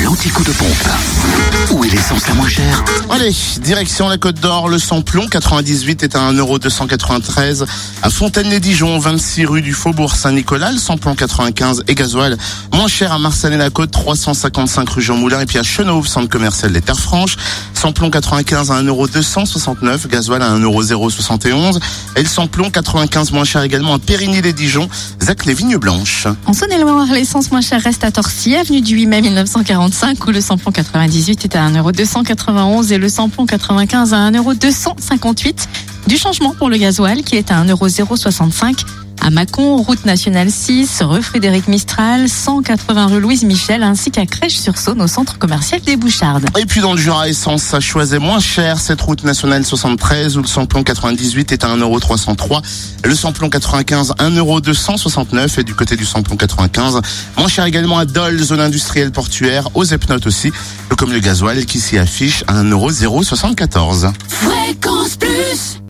l'anti-coup de pompe. Moins chère. Allez, direction la Côte d'Or, le samplon 98 est à 1,293€ à Fontaine-les-Dijon, 26 rue du Faubourg Saint-Nicolas, le samplon 95 et gasoil. Moins cher à Marseille-la-Côte, 355 rue Jean Moulin et puis à Chenauve, centre commercial des Terres Franches, samplon 95 à 1,269€, gasoil à 1,071€ et le samplon 95 moins cher également à Périgny-les-Dijon, Zac les Vignes Blanches. En Saône-et-Loire, l'essence moins chère reste à Torcy, avenue du 8 mai 1945, où le samplon 98 est à 1,291€ et le samplon 95 à 1,258€. Du changement pour le gasoil qui est à 1,065€ à Mâcon, route nationale 6, rue Frédéric Mistral, 180 rue Louise Michel, ainsi qu'à Crèche-sur-Saône au centre commercial des Bouchardes. Et puis dans le Jura Essence, ça choisit moins cher cette route nationale 73 où le samplon 98 est à 1,303€, le samplon 95 1,269€ et du côté du samplon 95 moins cher également à Dole, zone industrielle portuaire, aux Epnotes aussi, comme le gasoil qui s'y affiche à 1,074€. Fréquence